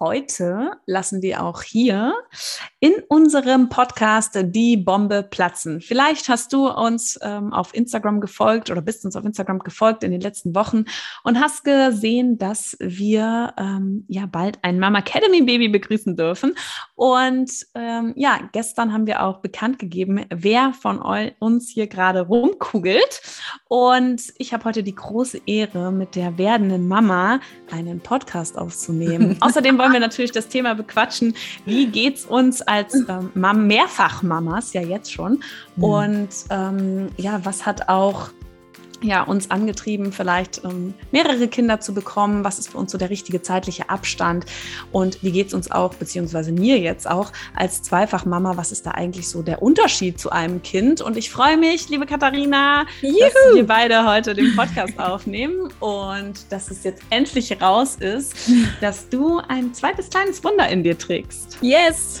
heute lassen wir auch hier in unserem Podcast die Bombe platzen. Vielleicht hast du uns ähm, auf Instagram gefolgt oder bist uns auf Instagram gefolgt in den letzten Wochen und hast gesehen, dass wir ähm, ja bald ein Mama Academy Baby begrüßen dürfen. Und ähm, ja, gestern haben wir auch bekannt gegeben, wer von uns hier gerade rumkugelt. Und ich habe heute die große Ehre, mit der werdenden Mama einen Podcast aufzunehmen. Außerdem wollen wir natürlich das Thema bequatschen. Wie geht's uns als ähm, Mehrfachmamas ja jetzt schon? Mhm. Und ähm, ja, was hat auch ja, uns angetrieben, vielleicht ähm, mehrere Kinder zu bekommen. Was ist für uns so der richtige zeitliche Abstand? Und wie geht es uns auch, beziehungsweise mir jetzt auch als Zweifachmama, was ist da eigentlich so der Unterschied zu einem Kind? Und ich freue mich, liebe Katharina, Juhu. dass wir beide heute den Podcast aufnehmen und dass es jetzt endlich raus ist, dass du ein zweites kleines Wunder in dir trägst. Yes!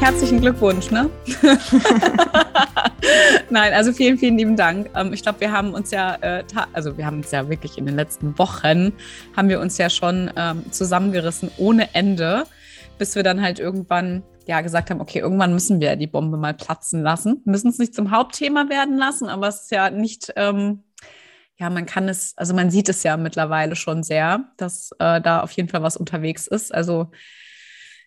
Herzlichen Glückwunsch, ne? Nein, also vielen, vielen lieben Dank. Ähm, ich glaube, wir haben uns ja, äh, also wir haben uns ja wirklich in den letzten Wochen, haben wir uns ja schon ähm, zusammengerissen ohne Ende, bis wir dann halt irgendwann ja gesagt haben, okay, irgendwann müssen wir die Bombe mal platzen lassen. Müssen es nicht zum Hauptthema werden lassen, aber es ist ja nicht, ähm, ja, man kann es, also man sieht es ja mittlerweile schon sehr, dass äh, da auf jeden Fall was unterwegs ist. Also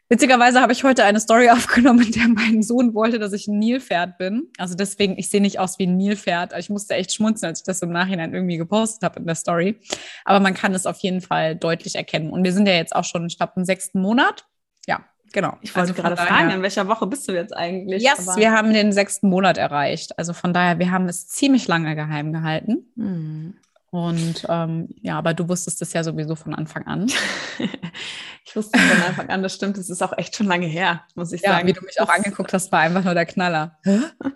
Witzigerweise habe ich heute eine Story aufgenommen, in der mein Sohn wollte, dass ich ein Nilpferd bin. Also deswegen, ich sehe nicht aus wie ein Nilpferd. Ich musste echt schmunzeln, als ich das im Nachhinein irgendwie gepostet habe in der Story. Aber man kann es auf jeden Fall deutlich erkennen. Und wir sind ja jetzt auch schon, ich glaube, im sechsten Monat. Ja, genau. Ich wollte also gerade daher, fragen, in welcher Woche bist du jetzt eigentlich? Yes, Aber wir haben den sechsten Monat erreicht. Also von daher, wir haben es ziemlich lange geheim gehalten. Hm. Und ähm, ja, aber du wusstest es ja sowieso von Anfang an. ich wusste es von Anfang an, das stimmt. Es ist auch echt schon lange her, muss ich ja, sagen. Wie du mich auch angeguckt hast, war einfach nur der Knaller.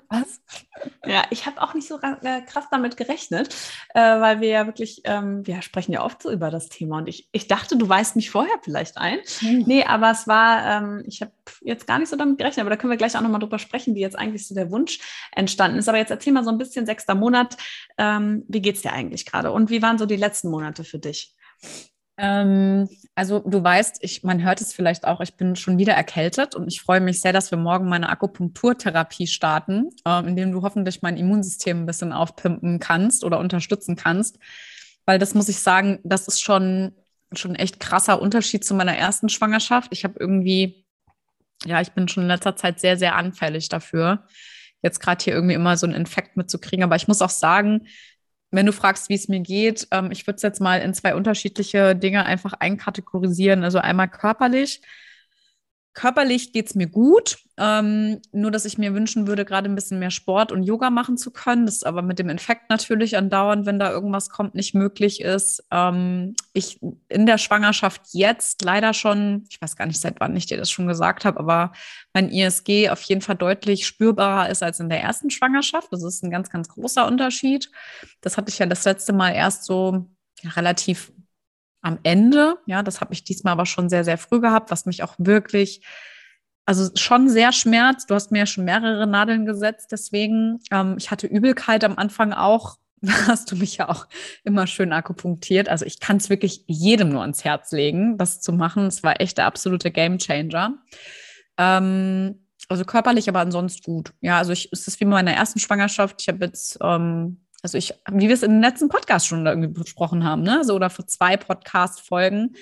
Was? Ja, ich habe auch nicht so äh, krass damit gerechnet, äh, weil wir ja wirklich, ähm, wir sprechen ja oft so über das Thema. Und ich, ich dachte, du weißt mich vorher vielleicht ein. Hm. Nee, aber es war, ähm, ich habe jetzt gar nicht so damit gerechnet, aber da können wir gleich auch nochmal drüber sprechen, wie jetzt eigentlich so der Wunsch entstanden ist. Aber jetzt erzähl mal so ein bisschen, sechster Monat, ähm, wie geht es dir eigentlich gerade? Und wie waren so die letzten Monate für dich? Ähm, also du weißt, ich, man hört es vielleicht auch, ich bin schon wieder erkältet und ich freue mich sehr, dass wir morgen meine Akupunkturtherapie starten, äh, indem du hoffentlich mein Immunsystem ein bisschen aufpimpen kannst oder unterstützen kannst. Weil das muss ich sagen, das ist schon, schon echt krasser Unterschied zu meiner ersten Schwangerschaft. Ich habe irgendwie, ja, ich bin schon in letzter Zeit sehr, sehr anfällig dafür, jetzt gerade hier irgendwie immer so einen Infekt mitzukriegen. Aber ich muss auch sagen, wenn du fragst, wie es mir geht, ähm, ich würde es jetzt mal in zwei unterschiedliche Dinge einfach einkategorisieren. Also einmal körperlich. Körperlich geht es mir gut, ähm, nur dass ich mir wünschen würde, gerade ein bisschen mehr Sport und Yoga machen zu können. Das ist aber mit dem Infekt natürlich andauernd, wenn da irgendwas kommt, nicht möglich ist. Ähm, ich in der Schwangerschaft jetzt leider schon, ich weiß gar nicht, seit wann ich dir das schon gesagt habe, aber mein ISG auf jeden Fall deutlich spürbarer ist als in der ersten Schwangerschaft. Das ist ein ganz, ganz großer Unterschied. Das hatte ich ja das letzte Mal erst so relativ am Ende. Ja, das habe ich diesmal aber schon sehr, sehr früh gehabt, was mich auch wirklich, also schon sehr schmerzt. Du hast mir ja schon mehrere Nadeln gesetzt, deswegen, ähm, ich hatte Übelkeit am Anfang auch. Hast du mich ja auch immer schön akupunktiert. Also ich kann es wirklich jedem nur ans Herz legen, das zu machen. Es war echt der absolute Gamechanger. Ähm, also körperlich, aber ansonsten gut. Ja, also ich, es ist wie bei meiner ersten Schwangerschaft. Ich habe jetzt ähm, also ich, wie wir es den letzten Podcast schon irgendwie besprochen haben, ne? So oder für zwei Podcast-Folgen.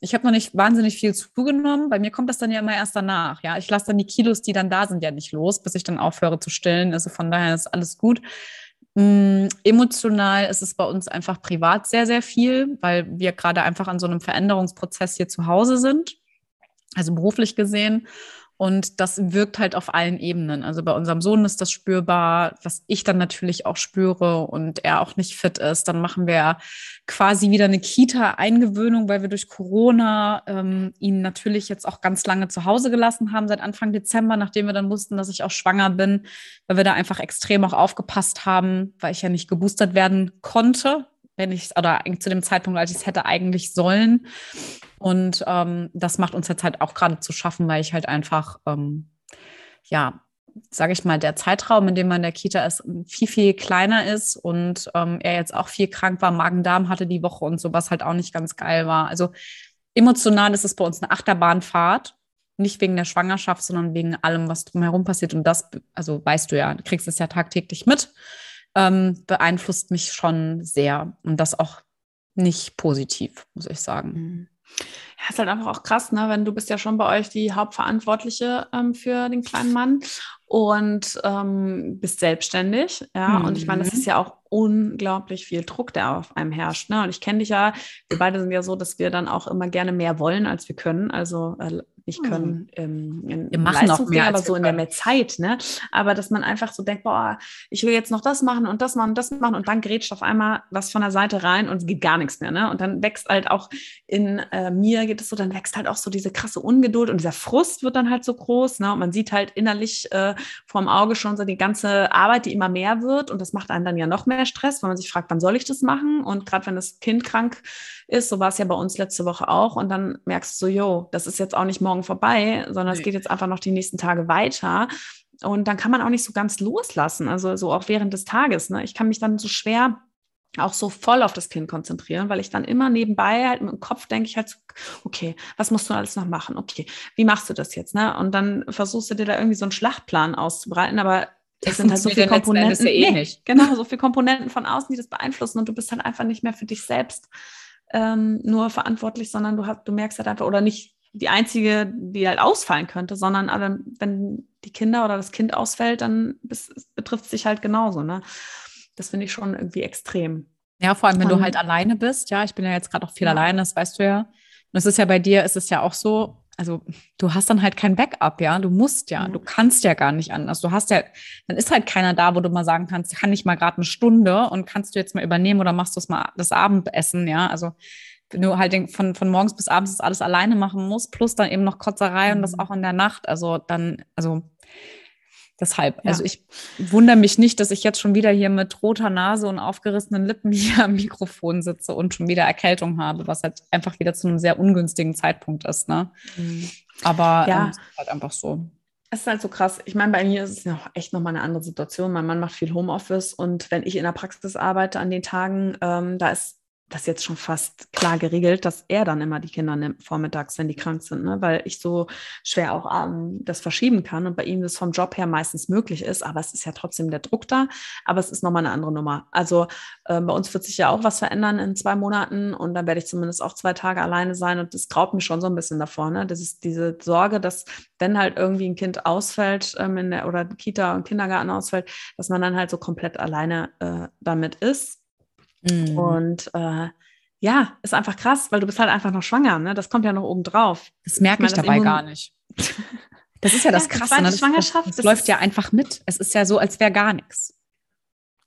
Ich habe noch nicht wahnsinnig viel zugenommen. Bei mir kommt das dann ja immer erst danach. Ja, ich lasse dann die Kilos, die dann da sind, ja nicht los, bis ich dann aufhöre zu stillen. Also von daher ist alles gut. Ähm, emotional ist es bei uns einfach privat sehr, sehr viel, weil wir gerade einfach an so einem Veränderungsprozess hier zu Hause sind. Also beruflich gesehen. Und das wirkt halt auf allen Ebenen. Also bei unserem Sohn ist das spürbar, was ich dann natürlich auch spüre und er auch nicht fit ist. Dann machen wir quasi wieder eine Kita-Eingewöhnung, weil wir durch Corona ähm, ihn natürlich jetzt auch ganz lange zu Hause gelassen haben, seit Anfang Dezember, nachdem wir dann wussten, dass ich auch schwanger bin, weil wir da einfach extrem auch aufgepasst haben, weil ich ja nicht geboostert werden konnte wenn ich oder zu dem Zeitpunkt, als ich es hätte eigentlich sollen. Und ähm, das macht uns jetzt halt auch gerade zu schaffen, weil ich halt einfach, ähm, ja, sage ich mal, der Zeitraum, in dem man in der Kita ist, viel, viel kleiner ist und ähm, er jetzt auch viel krank war, Magen-Darm hatte die Woche und so, was halt auch nicht ganz geil war. Also emotional ist es bei uns eine Achterbahnfahrt. Nicht wegen der Schwangerschaft, sondern wegen allem, was drumherum passiert. Und das, also weißt du ja, du kriegst es ja tagtäglich mit ähm, beeinflusst mich schon sehr. Und das auch nicht positiv, muss ich sagen. Mhm. Ja, ist halt einfach auch krass, ne? Wenn du bist ja schon bei euch die Hauptverantwortliche ähm, für den kleinen Mann und ähm, bist selbstständig, ja. Mhm. Und ich meine, das ist ja auch unglaublich viel Druck, der auf einem herrscht. Ne? Und ich kenne dich ja, wir beide sind ja so, dass wir dann auch immer gerne mehr wollen, als wir können. Also äh, nicht hm. können ähm, in, wir machen noch mehr, aber so in der mehr Zeit, ne? Aber dass man einfach so denkt, boah, ich will jetzt noch das machen und das machen und das machen und dann grätscht auf einmal was von der Seite rein und es geht gar nichts mehr, ne? Und dann wächst halt auch in äh, mir geht es so, dann wächst halt auch so diese krasse Ungeduld und dieser Frust wird dann halt so groß, ne? Und man sieht halt innerlich äh, vorm Auge schon so die ganze Arbeit, die immer mehr wird und das macht einen dann ja noch mehr Stress, weil man sich fragt, wann soll ich das machen? Und gerade wenn das Kind krank ist, so war es ja bei uns letzte Woche auch und dann merkst du so, yo, das ist jetzt auch nicht morgen vorbei, sondern es geht jetzt einfach noch die nächsten Tage weiter. Und dann kann man auch nicht so ganz loslassen, also so auch während des Tages. Ne? Ich kann mich dann so schwer auch so voll auf das Kind konzentrieren, weil ich dann immer nebenbei halt mit dem Kopf denke ich halt, so, okay, was musst du alles noch machen? Okay, wie machst du das jetzt? Ne? Und dann versuchst du dir da irgendwie so einen Schlachtplan auszubreiten, aber das, sind halt so viele Komponenten. Ja eh nicht. Genau, so viele Komponenten von außen, die das beeinflussen und du bist halt einfach nicht mehr für dich selbst ähm, nur verantwortlich, sondern du, hast, du merkst halt einfach, oder nicht die einzige, die halt ausfallen könnte, sondern alle, wenn die Kinder oder das Kind ausfällt, dann betrifft es sich halt genauso. Ne? Das finde ich schon irgendwie extrem. Ja, vor allem, wenn du halt alleine bist. Ja, ich bin ja jetzt gerade auch viel ja. alleine, das weißt du ja. Und es ist ja bei dir, ist es ja auch so, also du hast dann halt kein Backup, ja. Du musst ja, mhm. du kannst ja gar nicht anders. Du hast ja, dann ist halt keiner da, wo du mal sagen kannst, kann ich mal gerade eine Stunde und kannst du jetzt mal übernehmen oder machst du es mal das Abendessen, ja. Also wenn du halt von, von morgens bis abends das alles alleine machen musst, plus dann eben noch Kotzerei mhm. und das mhm. auch in der Nacht. Also dann, also Deshalb, ja. also ich wundere mich nicht, dass ich jetzt schon wieder hier mit roter Nase und aufgerissenen Lippen hier am Mikrofon sitze und schon wieder Erkältung habe, was halt einfach wieder zu einem sehr ungünstigen Zeitpunkt ist. Ne? Mhm. Aber ja. Ähm, ist halt einfach so. Es ist halt so krass. Ich meine, bei mir ist es ja echt nochmal eine andere Situation. Mein Mann macht viel Homeoffice und wenn ich in der Praxis arbeite an den Tagen, ähm, da ist das jetzt schon fast klar geregelt, dass er dann immer die Kinder nimmt vormittags, wenn die krank sind, ne? weil ich so schwer auch ähm, das verschieben kann und bei ihm das vom Job her meistens möglich ist, aber es ist ja trotzdem der Druck da, aber es ist nochmal eine andere Nummer. Also äh, bei uns wird sich ja auch was verändern in zwei Monaten und dann werde ich zumindest auch zwei Tage alleine sein und das graut mich schon so ein bisschen davor. Ne? Das ist diese Sorge, dass wenn halt irgendwie ein Kind ausfällt ähm, in der, oder Kita und Kindergarten ausfällt, dass man dann halt so komplett alleine äh, damit ist Mhm. Und äh, ja, ist einfach krass, weil du bist halt einfach noch schwanger, ne? Das kommt ja noch oben drauf. Das merke ich, ich dabei gar nicht. Das ist ja das ja, Krasse. Ne? Das, Schwangerschaft, das, das läuft ja einfach mit. Es ist ja so, als wäre gar nichts.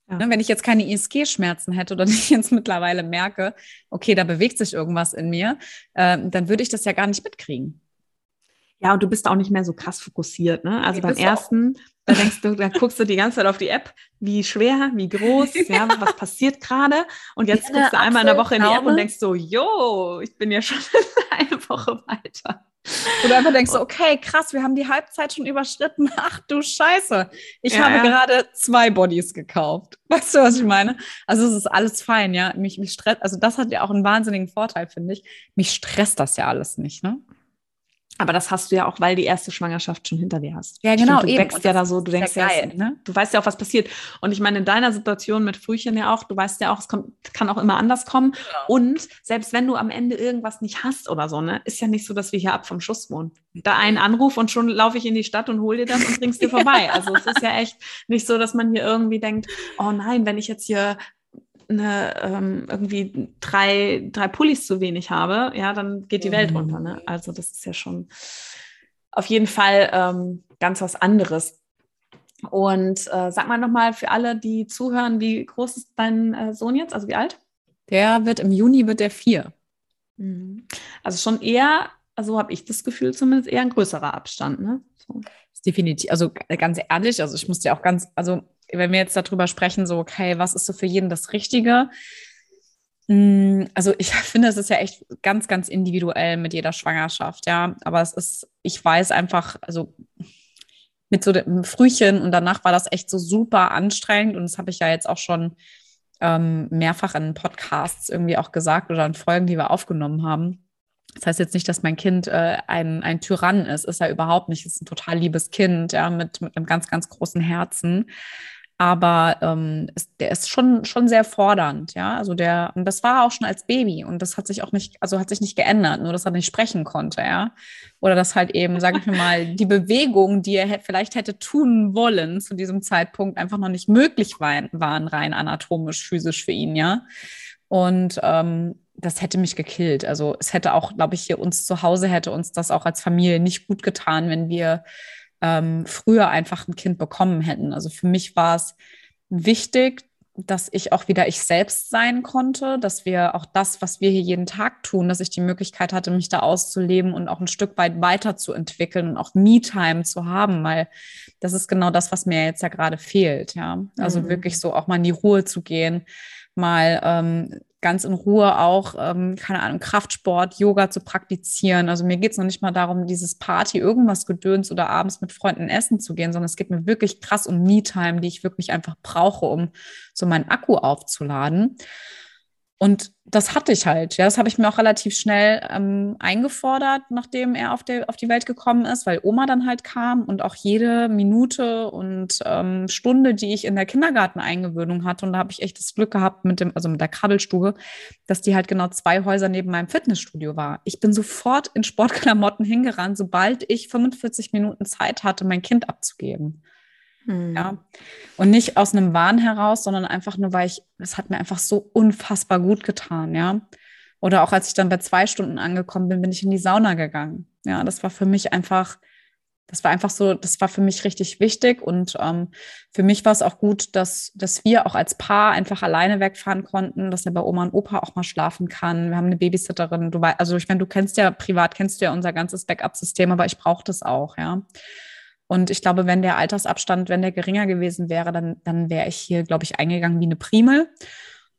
Ja. Ne, wenn ich jetzt keine ISG-Schmerzen hätte oder ich jetzt mittlerweile merke, okay, da bewegt sich irgendwas in mir, äh, dann würde ich das ja gar nicht mitkriegen. Ja, und du bist auch nicht mehr so krass fokussiert. Ne? Also nee, beim ersten, da denkst du, da guckst du die ganze Zeit auf die App, wie schwer, wie groß, ja, was passiert gerade. Und jetzt ja, guckst du einmal in der Woche in die App und denkst so, yo, ich bin ja schon eine Woche weiter. Oder einfach denkst so, okay, krass, wir haben die Halbzeit schon überschritten. Ach du Scheiße. Ich ja, habe ja. gerade zwei Bodies gekauft. Weißt du, was ich meine? Also es ist alles fein, ja. Mich, mich stresst, also das hat ja auch einen wahnsinnigen Vorteil, finde ich. Mich stresst das ja alles nicht, ne? Aber das hast du ja auch, weil die erste Schwangerschaft schon hinter dir hast. Ja, genau. Stimmt, du eben. wächst ja da so, du denkst ja, geil, ne? du weißt ja auch, was passiert. Und ich meine, in deiner Situation mit Frühchen ja auch, du weißt ja auch, es kommt, kann auch immer anders kommen. Genau. Und selbst wenn du am Ende irgendwas nicht hast oder so, ne, ist ja nicht so, dass wir hier ab vom Schuss wohnen. Da einen Anruf und schon laufe ich in die Stadt und hole dir das und bring's dir vorbei. Also es ist ja echt nicht so, dass man hier irgendwie denkt, oh nein, wenn ich jetzt hier eine, ähm, irgendwie drei, drei Pullis zu wenig habe, ja, dann geht die Welt mhm. unter. Ne? Also das ist ja schon auf jeden Fall ähm, ganz was anderes. Und äh, sag mal nochmal für alle, die zuhören, wie groß ist dein äh, Sohn jetzt? Also wie alt? Der wird im Juni wird der vier. Mhm. Also schon eher, also habe ich das Gefühl, zumindest eher ein größerer Abstand, ne? So. Definitiv, also ganz ehrlich, also ich muss dir auch ganz, also wenn wir jetzt darüber sprechen, so, okay, was ist so für jeden das Richtige? Mm, also ich finde, es ist ja echt ganz, ganz individuell mit jeder Schwangerschaft, ja. Aber es ist, ich weiß einfach, also mit so dem Frühchen und danach war das echt so super anstrengend und das habe ich ja jetzt auch schon ähm, mehrfach in Podcasts irgendwie auch gesagt oder in Folgen, die wir aufgenommen haben. Das heißt jetzt nicht, dass mein Kind äh, ein, ein Tyrann ist, ist er überhaupt nicht. Ist ein total liebes Kind, ja, mit, mit einem ganz, ganz großen Herzen. Aber ähm, ist, der ist schon, schon sehr fordernd, ja. Also der, und das war auch schon als Baby und das hat sich auch nicht, also hat sich nicht geändert, nur dass er nicht sprechen konnte, ja. Oder dass halt eben, sage ich mir mal, die Bewegung, die er vielleicht hätte tun wollen zu diesem Zeitpunkt, einfach noch nicht möglich waren, waren rein anatomisch, physisch für ihn, ja. Und ähm, das hätte mich gekillt. Also es hätte auch, glaube ich, hier uns zu Hause hätte uns das auch als Familie nicht gut getan, wenn wir ähm, früher einfach ein Kind bekommen hätten. Also für mich war es wichtig, dass ich auch wieder ich selbst sein konnte, dass wir auch das, was wir hier jeden Tag tun, dass ich die Möglichkeit hatte, mich da auszuleben und auch ein Stück weit weiterzuentwickeln und auch Me-Time zu haben, weil das ist genau das, was mir jetzt ja gerade fehlt, ja. Also mhm. wirklich so auch mal in die Ruhe zu gehen, mal ähm, ganz in Ruhe auch, ähm, keine Ahnung, Kraftsport, Yoga zu praktizieren. Also mir geht es noch nicht mal darum, dieses Party, irgendwas gedöns oder abends mit Freunden essen zu gehen, sondern es geht mir wirklich krass um Me-Time, die ich wirklich einfach brauche, um so meinen Akku aufzuladen. Und das hatte ich halt. Ja, das habe ich mir auch relativ schnell ähm, eingefordert, nachdem er auf, der, auf die Welt gekommen ist, weil Oma dann halt kam und auch jede Minute und ähm, Stunde, die ich in der Kindergarteneingewöhnung hatte, und da habe ich echt das Glück gehabt mit dem, also mit der Krabbelstube, dass die halt genau zwei Häuser neben meinem Fitnessstudio war. Ich bin sofort in Sportklamotten hingerannt, sobald ich 45 Minuten Zeit hatte, mein Kind abzugeben. Mhm. Ja. Und nicht aus einem Wahn heraus, sondern einfach nur, weil ich, es hat mir einfach so unfassbar gut getan, ja. Oder auch als ich dann bei zwei Stunden angekommen bin, bin ich in die Sauna gegangen. Ja, das war für mich einfach, das war einfach so, das war für mich richtig wichtig. Und ähm, für mich war es auch gut, dass, dass wir auch als Paar einfach alleine wegfahren konnten, dass er bei Oma und Opa auch mal schlafen kann. Wir haben eine Babysitterin. Du weißt, also ich meine, du kennst ja privat, kennst du ja unser ganzes Backup-System, aber ich brauche das auch, ja. Und ich glaube, wenn der Altersabstand, wenn der geringer gewesen wäre, dann, dann wäre ich hier, glaube ich, eingegangen wie eine Primel.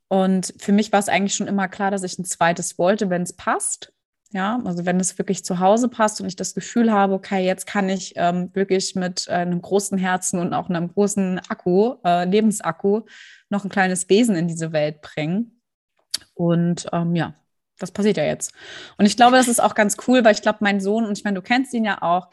Und für mich war es eigentlich schon immer klar, dass ich ein zweites wollte, wenn es passt. Ja, also wenn es wirklich zu Hause passt und ich das Gefühl habe, okay, jetzt kann ich ähm, wirklich mit äh, einem großen Herzen und auch einem großen Akku, äh, Lebensakku, noch ein kleines Wesen in diese Welt bringen. Und ähm, ja, das passiert ja jetzt. Und ich glaube, das ist auch ganz cool, weil ich glaube, mein Sohn, und ich meine, du kennst ihn ja auch,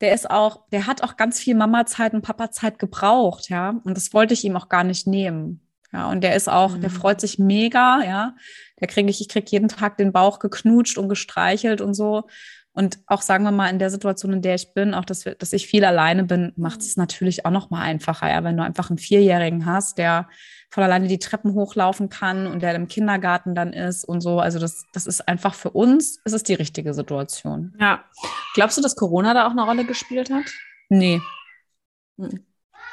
der ist auch, der hat auch ganz viel Mama-Zeit und Papa-Zeit gebraucht, ja. Und das wollte ich ihm auch gar nicht nehmen. Ja, und der ist auch, mhm. der freut sich mega, ja. Der kriege ich, ich kriege jeden Tag den Bauch geknutscht und gestreichelt und so. Und auch sagen wir mal in der Situation, in der ich bin, auch dass, wir, dass ich viel alleine bin, macht es natürlich auch noch mal einfacher, ja, wenn du einfach einen Vierjährigen hast, der von alleine die Treppen hochlaufen kann und der im Kindergarten dann ist und so. Also das, das ist einfach für uns, ist es die richtige Situation. Ja. Glaubst du, dass Corona da auch eine Rolle gespielt hat? Nee. Hm.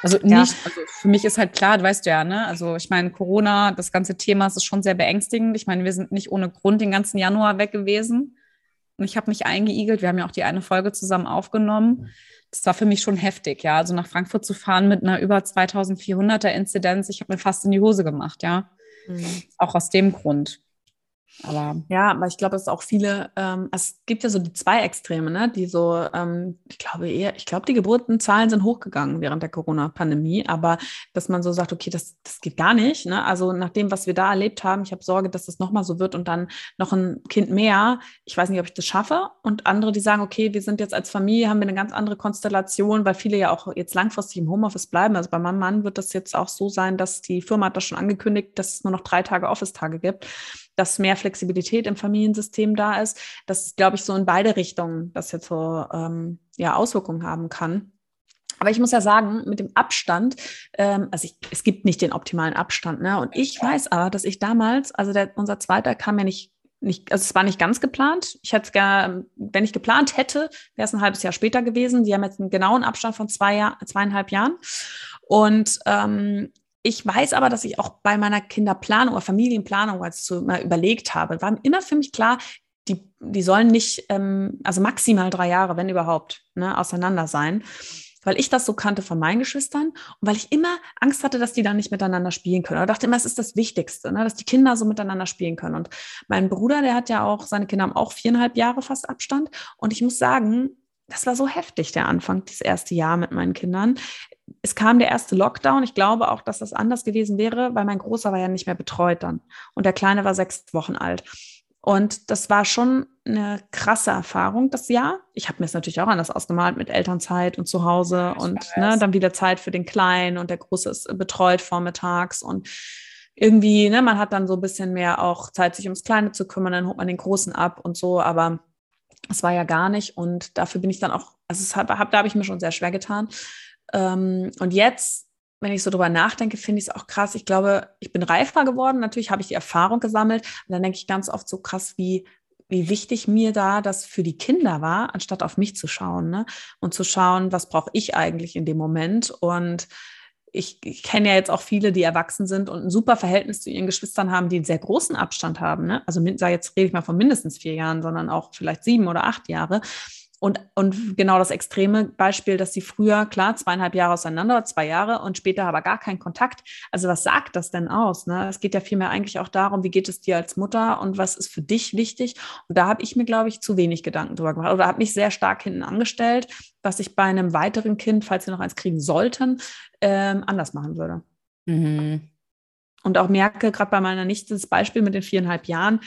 Also nicht, ja. also für mich ist halt klar, du weißt ja, ne? Also ich meine, Corona, das ganze Thema ist schon sehr beängstigend. Ich meine, wir sind nicht ohne Grund den ganzen Januar weg gewesen. Und ich habe mich eingeigelt. Wir haben ja auch die eine Folge zusammen aufgenommen das war für mich schon heftig, ja. Also nach Frankfurt zu fahren mit einer über 2400er Inzidenz, ich habe mir fast in die Hose gemacht, ja. Mhm. Auch aus dem Grund. Aber ja, aber ich glaube, es ist auch viele, ähm, es gibt ja so die zwei Extreme, ne? die so, ähm, ich glaube eher, ich glaube, die Geburtenzahlen sind hochgegangen während der Corona-Pandemie, aber dass man so sagt, okay, das, das geht gar nicht. Ne? Also nach dem, was wir da erlebt haben, ich habe Sorge, dass das nochmal so wird und dann noch ein Kind mehr. Ich weiß nicht, ob ich das schaffe. Und andere, die sagen, okay, wir sind jetzt als Familie, haben wir eine ganz andere Konstellation, weil viele ja auch jetzt langfristig im Homeoffice bleiben. Also bei meinem Mann wird das jetzt auch so sein, dass die Firma hat das schon angekündigt, dass es nur noch drei Tage Office-Tage gibt dass mehr Flexibilität im Familiensystem da ist, dass, glaube ich, so in beide Richtungen das jetzt so ähm, ja, Auswirkungen haben kann. Aber ich muss ja sagen, mit dem Abstand, ähm, also ich, es gibt nicht den optimalen Abstand, ne? Und ich weiß aber, dass ich damals, also der, unser zweiter kam ja nicht nicht, also es war nicht ganz geplant. Ich hätte es gerne, wenn ich geplant hätte, wäre es ein halbes Jahr später gewesen. Die haben jetzt einen genauen Abstand von zwei Jahr, zweieinhalb Jahren. Und ähm, ich weiß aber, dass ich auch bei meiner Kinderplanung oder Familienplanung, so mal überlegt habe, war immer für mich klar, die, die sollen nicht, ähm, also maximal drei Jahre, wenn überhaupt, ne, auseinander sein weil ich das so kannte von meinen Geschwistern und weil ich immer Angst hatte, dass die dann nicht miteinander spielen können. Ich dachte immer, es ist das Wichtigste, ne, dass die Kinder so miteinander spielen können. Und mein Bruder, der hat ja auch, seine Kinder haben auch viereinhalb Jahre fast Abstand. Und ich muss sagen, das war so heftig, der Anfang, das erste Jahr mit meinen Kindern. Es kam der erste Lockdown. Ich glaube auch, dass das anders gewesen wäre, weil mein Großer war ja nicht mehr betreut dann. Und der Kleine war sechs Wochen alt. Und das war schon eine krasse Erfahrung, das Jahr. Ich habe mir es natürlich auch anders ausgemalt mit Elternzeit und zu Hause ich und ne, dann wieder Zeit für den Kleinen und der Große ist betreut vormittags und irgendwie, ne, man hat dann so ein bisschen mehr auch Zeit, sich ums Kleine zu kümmern, dann holt man den Großen ab und so, aber es war ja gar nicht und dafür bin ich dann auch, also es hab, hab da habe ich mir schon sehr schwer getan. Ähm, und jetzt wenn ich so drüber nachdenke, finde ich es auch krass. Ich glaube, ich bin reifer geworden. Natürlich habe ich die Erfahrung gesammelt. Und dann denke ich ganz oft so krass, wie, wie wichtig mir da das für die Kinder war, anstatt auf mich zu schauen. Ne? Und zu schauen, was brauche ich eigentlich in dem Moment. Und ich, ich kenne ja jetzt auch viele, die erwachsen sind und ein super Verhältnis zu ihren Geschwistern haben, die einen sehr großen Abstand haben. Ne? Also jetzt rede ich mal von mindestens vier Jahren, sondern auch vielleicht sieben oder acht Jahre. Und, und genau das extreme Beispiel, dass sie früher, klar, zweieinhalb Jahre auseinander, zwei Jahre und später aber gar keinen Kontakt. Also was sagt das denn aus? Ne? Es geht ja vielmehr eigentlich auch darum, wie geht es dir als Mutter und was ist für dich wichtig? Und da habe ich mir, glaube ich, zu wenig Gedanken drüber gemacht oder habe mich sehr stark hinten angestellt, was ich bei einem weiteren Kind, falls wir noch eins kriegen sollten, ähm, anders machen würde. Mhm. Und auch merke, gerade bei meiner Nichte, das Beispiel mit den viereinhalb Jahren,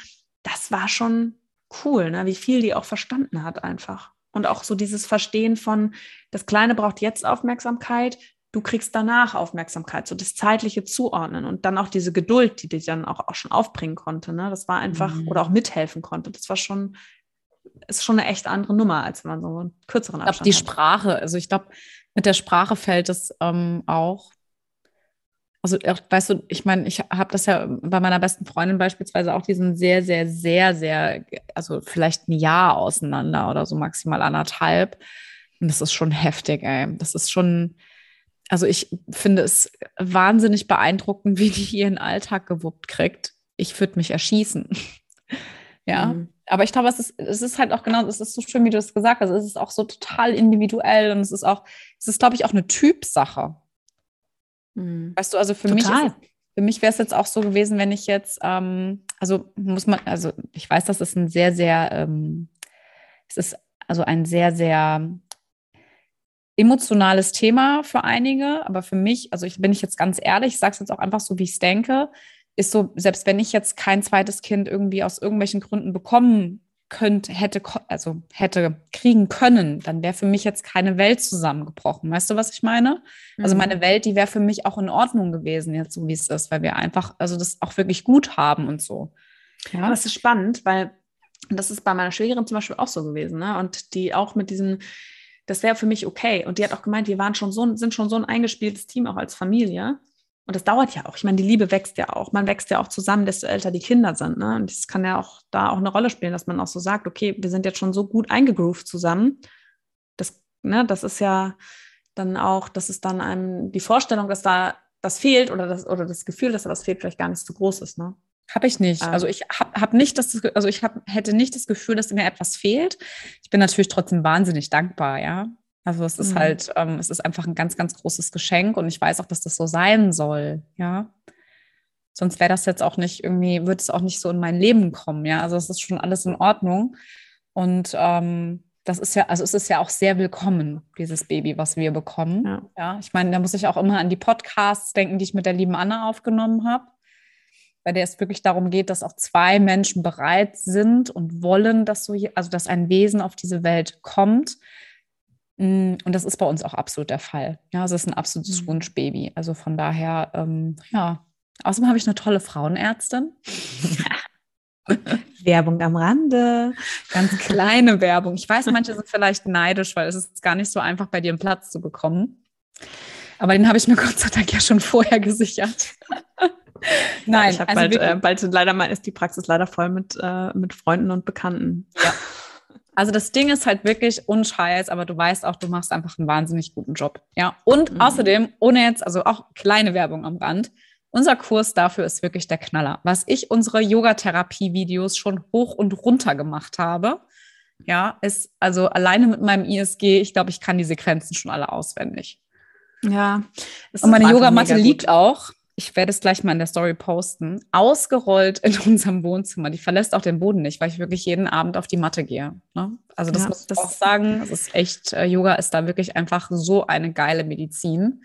das war schon cool, ne? wie viel die auch verstanden hat einfach. Und auch so dieses Verstehen von, das Kleine braucht jetzt Aufmerksamkeit, du kriegst danach Aufmerksamkeit, so das zeitliche Zuordnen und dann auch diese Geduld, die dich dann auch, auch schon aufbringen konnte. Ne? Das war einfach, mhm. oder auch mithelfen konnte. Das war schon, ist schon eine echt andere Nummer, als wenn man so einen kürzeren Abstand Ich glaube, die hat. Sprache, also ich glaube, mit der Sprache fällt es ähm, auch also weißt du, ich meine, ich habe das ja bei meiner besten Freundin beispielsweise auch diesen sehr, sehr, sehr, sehr, also vielleicht ein Jahr auseinander oder so maximal anderthalb. Und das ist schon heftig, ey. Das ist schon, also ich finde es wahnsinnig beeindruckend, wie die ihren Alltag gewuppt kriegt. Ich würde mich erschießen. ja. Mhm. Aber ich glaube, es ist, es ist halt auch genau, es ist so schön, wie du es gesagt hast. Es ist auch so total individuell und es ist auch, es ist, glaube ich, auch eine Typsache. Mhm. Weißt du, also für Total. mich für mich wäre es jetzt auch so gewesen, wenn ich jetzt, ähm, also muss man, also ich weiß, das ist ein sehr, sehr, ähm, es ist also ein sehr, sehr emotionales Thema für einige, aber für mich, also ich bin ich jetzt ganz ehrlich, ich sage es jetzt auch einfach so, wie ich es denke, ist so, selbst wenn ich jetzt kein zweites Kind irgendwie aus irgendwelchen Gründen bekommen könnte, hätte, also hätte kriegen können, dann wäre für mich jetzt keine Welt zusammengebrochen. Weißt du, was ich meine? Also mhm. Also meine Welt, die wäre für mich auch in Ordnung gewesen, jetzt so wie es ist, weil wir einfach, also das auch wirklich gut haben und so. Ja, das ist spannend, weil das ist bei meiner Schwägerin zum Beispiel auch so gewesen, ne? Und die auch mit diesem, das wäre für mich okay. Und die hat auch gemeint, wir waren schon so, sind schon so ein eingespieltes Team auch als Familie. Und das dauert ja auch. Ich meine, die Liebe wächst ja auch. Man wächst ja auch zusammen, desto älter die Kinder sind. Ne? Und das kann ja auch da auch eine Rolle spielen, dass man auch so sagt, okay, wir sind jetzt schon so gut eingegroovt zusammen. Das, ne, das ist ja dann auch, das ist dann einem die Vorstellung, dass da das fehlt oder das, oder das Gefühl, dass da was fehlt, vielleicht gar nicht so groß ist. Ne? Habe ich nicht. Also ähm. ich habe hab nicht das, also ich hab, hätte nicht das Gefühl, dass mir etwas fehlt. Ich bin natürlich trotzdem wahnsinnig dankbar, ja. Also es ist mhm. halt, ähm, es ist einfach ein ganz, ganz großes Geschenk und ich weiß auch, dass das so sein soll, ja. Sonst wäre das jetzt auch nicht irgendwie, würde es auch nicht so in mein Leben kommen, ja. Also es ist schon alles in Ordnung. Und ähm, das ist ja, also es ist ja auch sehr willkommen, dieses Baby, was wir bekommen. Ja, ja ich meine, da muss ich auch immer an die Podcasts denken, die ich mit der lieben Anna aufgenommen habe bei der es wirklich darum geht, dass auch zwei Menschen bereit sind und wollen, dass so, also dass ein Wesen auf diese Welt kommt, Mm, und das ist bei uns auch absolut der Fall. Ja, es ist ein absolutes mhm. Wunschbaby. Also von daher, ähm, ja. Außerdem habe ich eine tolle Frauenärztin. Werbung am Rande. Ganz kleine Werbung. Ich weiß, manche sind vielleicht neidisch, weil es ist gar nicht so einfach, bei dir einen Platz zu bekommen. Aber den habe ich mir Gott sei Dank ja schon vorher gesichert. Nein, ich habe also bald, äh, bald leider mal ist die Praxis leider voll mit, äh, mit Freunden und Bekannten. Ja. Also das Ding ist halt wirklich unscheiß, aber du weißt auch, du machst einfach einen wahnsinnig guten Job. Ja. Und mhm. außerdem, ohne jetzt, also auch kleine Werbung am Rand, unser Kurs dafür ist wirklich der Knaller. Was ich unsere Yogatherapie-Videos schon hoch und runter gemacht habe, ja, ist also alleine mit meinem ISG, ich glaube, ich kann die Sequenzen schon alle auswendig. Ja. Und meine Yogamatte liegt auch ich werde es gleich mal in der Story posten, ausgerollt in unserem Wohnzimmer. Die verlässt auch den Boden nicht, weil ich wirklich jeden Abend auf die Matte gehe. Ne? Also das ja, muss ich auch sagen. Das ist echt, äh, Yoga ist da wirklich einfach so eine geile Medizin.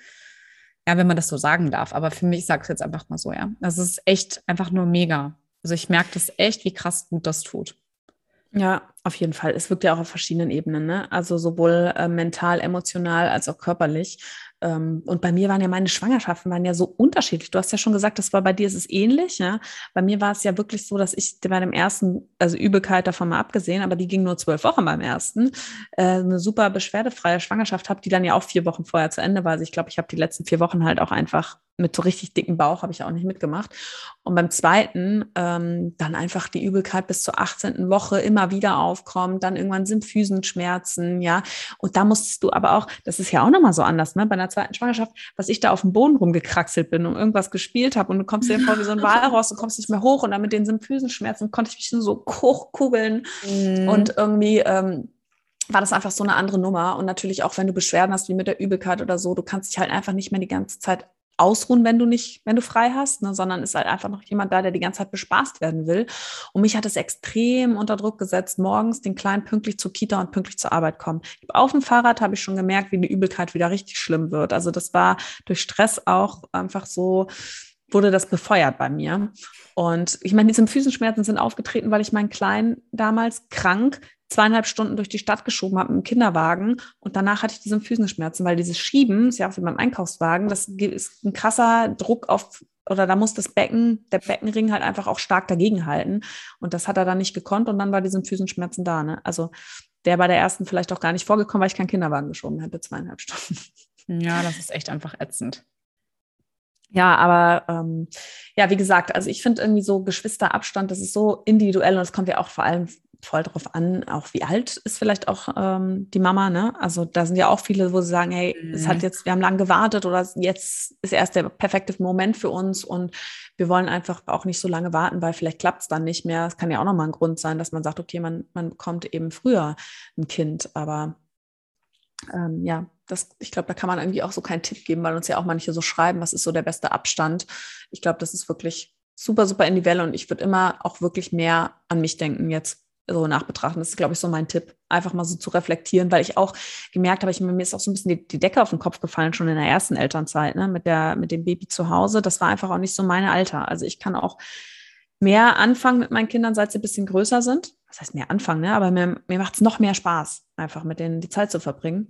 Ja, wenn man das so sagen darf. Aber für mich, ich sage es jetzt einfach mal so, ja. Das ist echt einfach nur mega. Also ich merke das echt, wie krass gut das tut. Ja, auf jeden Fall. Es wirkt ja auch auf verschiedenen Ebenen, ne? Also sowohl äh, mental, emotional als auch körperlich. Ähm, und bei mir waren ja meine Schwangerschaften waren ja so unterschiedlich. Du hast ja schon gesagt, das war bei dir ist es ähnlich. Ja? Bei mir war es ja wirklich so, dass ich bei dem ersten, also Übelkeit davon mal abgesehen, aber die ging nur zwölf Wochen beim ersten, äh, eine super beschwerdefreie Schwangerschaft habe, die dann ja auch vier Wochen vorher zu Ende war. Also ich glaube, ich habe die letzten vier Wochen halt auch einfach mit so richtig dicken Bauch habe ich auch nicht mitgemacht. Und beim zweiten ähm, dann einfach die Übelkeit bis zur 18. Woche immer wieder aufkommt, dann irgendwann Symphysenschmerzen, ja. Und da musstest du aber auch, das ist ja auch nochmal so anders, ne? Bei einer zweiten Schwangerschaft, was ich da auf dem Boden rumgekraxelt bin und irgendwas gespielt habe und du kommst dir vor wie so ein Walross und kommst nicht mehr hoch und dann mit den Symphysenschmerzen konnte ich mich nur so hochkugeln mhm. und irgendwie ähm, war das einfach so eine andere Nummer. Und natürlich auch, wenn du Beschwerden hast, wie mit der Übelkeit oder so, du kannst dich halt einfach nicht mehr die ganze Zeit ausruhen, wenn du nicht, wenn du frei hast, ne, sondern ist halt einfach noch jemand da, der die ganze Zeit bespaßt werden will. Und mich hat es extrem unter Druck gesetzt, morgens den Kleinen pünktlich zur Kita und pünktlich zur Arbeit kommen. Auf dem Fahrrad habe ich schon gemerkt, wie die Übelkeit wieder richtig schlimm wird. Also das war durch Stress auch einfach so, wurde das befeuert bei mir. Und ich meine, diese Füßenschmerzen sind aufgetreten, weil ich meinen Kleinen damals krank zweieinhalb Stunden durch die Stadt geschoben habe im Kinderwagen und danach hatte ich diese Füßenschmerzen, weil dieses Schieben, ist ja auch wie beim Einkaufswagen, das ist ein krasser Druck auf, oder da muss das Becken, der Beckenring halt einfach auch stark dagegenhalten und das hat er dann nicht gekonnt und dann war diese Füßenschmerzen da. Ne? Also der bei der ersten vielleicht auch gar nicht vorgekommen, weil ich keinen Kinderwagen geschoben hätte, zweieinhalb Stunden. Ja, das ist echt einfach ätzend. Ja, aber ähm, ja, wie gesagt, also ich finde irgendwie so Geschwisterabstand, das ist so individuell und es kommt ja auch vor allem voll drauf an, auch wie alt ist vielleicht auch ähm, die Mama, ne? Also da sind ja auch viele, wo sie sagen, hey, mhm. es hat mhm. jetzt, wir haben lange gewartet oder jetzt ist erst der perfekte Moment für uns und wir wollen einfach auch nicht so lange warten, weil vielleicht klappt es dann nicht mehr. Es kann ja auch nochmal ein Grund sein, dass man sagt, okay, man, man bekommt eben früher ein Kind, aber ähm, ja, das, ich glaube, da kann man irgendwie auch so keinen Tipp geben, weil uns ja auch manche so schreiben, was ist so der beste Abstand. Ich glaube, das ist wirklich super, super individuell und ich würde immer auch wirklich mehr an mich denken jetzt so nachbetrachten. Das ist, glaube ich, so mein Tipp, einfach mal so zu reflektieren, weil ich auch gemerkt habe, ich, mir ist auch so ein bisschen die, die, Decke auf den Kopf gefallen, schon in der ersten Elternzeit, ne, mit, der, mit dem Baby zu Hause. Das war einfach auch nicht so meine Alter. Also ich kann auch mehr anfangen mit meinen Kindern, seit sie ein bisschen größer sind. Was heißt mehr anfangen, ne? aber mir, mir macht es noch mehr Spaß, einfach mit denen die Zeit zu verbringen.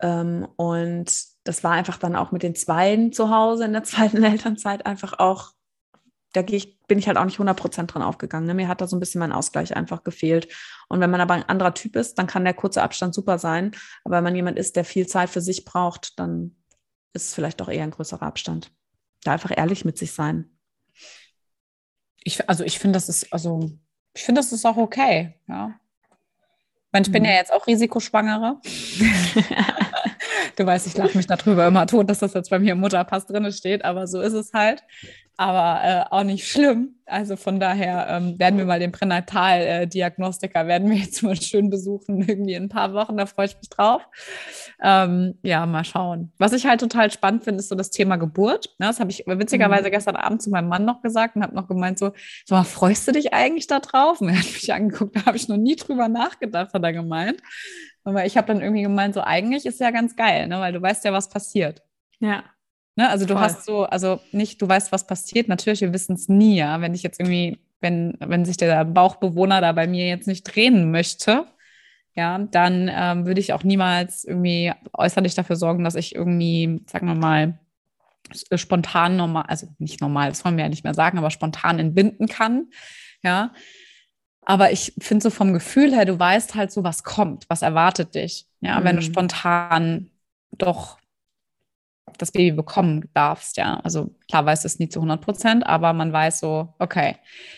Ähm, und das war einfach dann auch mit den Zweien zu Hause in der zweiten Elternzeit einfach auch da ich, bin ich halt auch nicht 100% dran aufgegangen. Ne? Mir hat da so ein bisschen mein Ausgleich einfach gefehlt. Und wenn man aber ein anderer Typ ist, dann kann der kurze Abstand super sein. Aber wenn man jemand ist, der viel Zeit für sich braucht, dann ist es vielleicht doch eher ein größerer Abstand. Da einfach ehrlich mit sich sein. Ich, also ich finde, das ist, also ich finde, das ist auch okay, ja. Ich, meine, ich bin mhm. ja jetzt auch Risikoschwangere. du weißt, ich lache mich darüber immer tot, dass das jetzt bei mir im Mutterpass drin steht, aber so ist es halt aber äh, auch nicht schlimm. Also von daher ähm, werden wir mal den Pränataldiagnostiker, äh, werden wir jetzt mal schön besuchen, irgendwie in ein paar Wochen, da freue ich mich drauf. Ähm, ja, mal schauen. Was ich halt total spannend finde, ist so das Thema Geburt. Ne, das habe ich witzigerweise mhm. gestern Abend zu meinem Mann noch gesagt und habe noch gemeint, so, so freust du dich eigentlich da drauf? Und er hat mich angeguckt, da habe ich noch nie drüber nachgedacht, hat er gemeint. Aber ich habe dann irgendwie gemeint, so eigentlich ist ja ganz geil, ne? weil du weißt ja, was passiert. Ja. Ne? Also du Voll. hast so, also nicht, du weißt, was passiert. Natürlich, wir wissen es nie, ja. Wenn ich jetzt irgendwie, wenn, wenn sich der Bauchbewohner da bei mir jetzt nicht drehen möchte, ja, dann ähm, würde ich auch niemals irgendwie äußerlich dafür sorgen, dass ich irgendwie, sagen wir mal, spontan normal, also nicht normal, das wollen wir ja nicht mehr sagen, aber spontan entbinden kann. Ja. Aber ich finde so vom Gefühl her, du weißt halt so, was kommt, was erwartet dich. Ja, mhm. wenn du mhm. spontan doch das Baby bekommen darfst, ja. Also klar weiß es nie zu 100 Prozent, aber man weiß so, okay,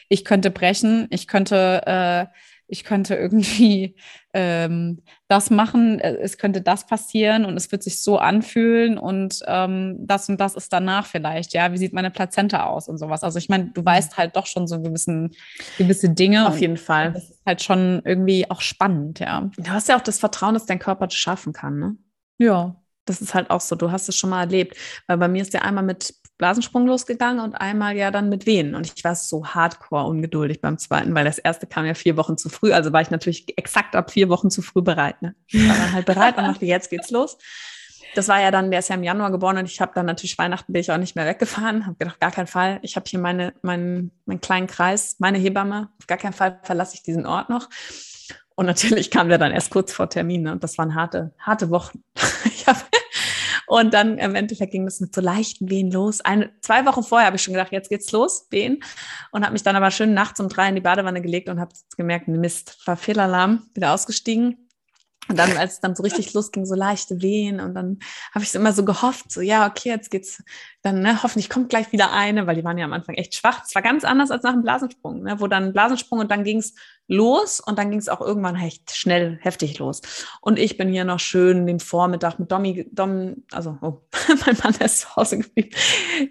ich könnte brechen, ich könnte, äh, ich könnte irgendwie ähm, das machen, äh, es könnte das passieren und es wird sich so anfühlen und ähm, das und das ist danach vielleicht, ja, wie sieht meine Plazenta aus und sowas. Also ich meine, du weißt halt doch schon so gewissen, gewisse Dinge. Auf jeden Fall. Das ist halt schon irgendwie auch spannend, ja. Du hast ja auch das Vertrauen, dass dein Körper das schaffen kann, ne? Ja. Das ist halt auch so, du hast es schon mal erlebt. Weil bei mir ist der einmal mit Blasensprung losgegangen und einmal ja dann mit Wehen. Und ich war so hardcore ungeduldig beim zweiten, weil das erste kam ja vier Wochen zu früh. Also war ich natürlich exakt ab vier Wochen zu früh bereit. Ne? Ich war dann halt bereit und dachte, jetzt geht's los. Das war ja dann, der ist ja im Januar geboren und ich habe dann natürlich Weihnachten bin ich auch nicht mehr weggefahren. Habe gedacht, gar keinen Fall. Ich habe hier meine, meinen, meinen kleinen Kreis, meine Hebamme. Auf gar keinen Fall verlasse ich diesen Ort noch. Und natürlich kam der dann erst kurz vor Termin. Ne? Und das waren harte, harte Wochen. Ich habe und dann im Endeffekt ging das mit so leichten Wehen los. Eine, zwei Wochen vorher habe ich schon gedacht, jetzt geht's los, Wehen. Und habe mich dann aber schön nachts um drei in die Badewanne gelegt und habe gemerkt, Mist, war Fehlalarm, wieder ausgestiegen. Und dann, als es dann so richtig losging, so leichte Wehen und dann habe ich immer so gehofft, so ja, okay, jetzt geht's dann, ne, hoffentlich kommt gleich wieder eine, weil die waren ja am Anfang echt schwach. Es war ganz anders als nach dem Blasensprung, ne, wo dann Blasensprung und dann ging's los und dann ging's auch irgendwann echt schnell, heftig los. Und ich bin hier noch schön den Vormittag mit Domi, Dom, also oh, mein Mann ist zu Hause geblieben.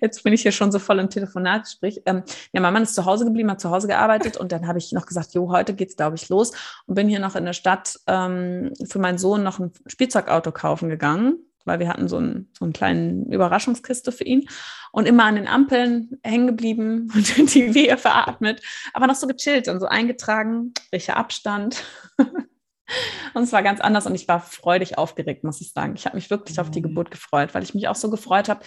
Jetzt bin ich hier schon so voll im Telefonatgespräch. Ähm, ja, mein Mann ist zu Hause geblieben, hat zu Hause gearbeitet und dann habe ich noch gesagt, jo, heute geht's, glaube ich, los und bin hier noch in der Stadt ähm, für meinen Sohn noch ein Spielzeugauto kaufen gegangen weil wir hatten so, ein, so einen kleinen Überraschungskiste für ihn und immer an den Ampeln hängen geblieben und die Wehe veratmet, aber noch so gechillt und so eingetragen, welcher Abstand. und es war ganz anders und ich war freudig aufgeregt, muss ich sagen. Ich habe mich wirklich auf die mhm. Geburt gefreut, weil ich mich auch so gefreut habe,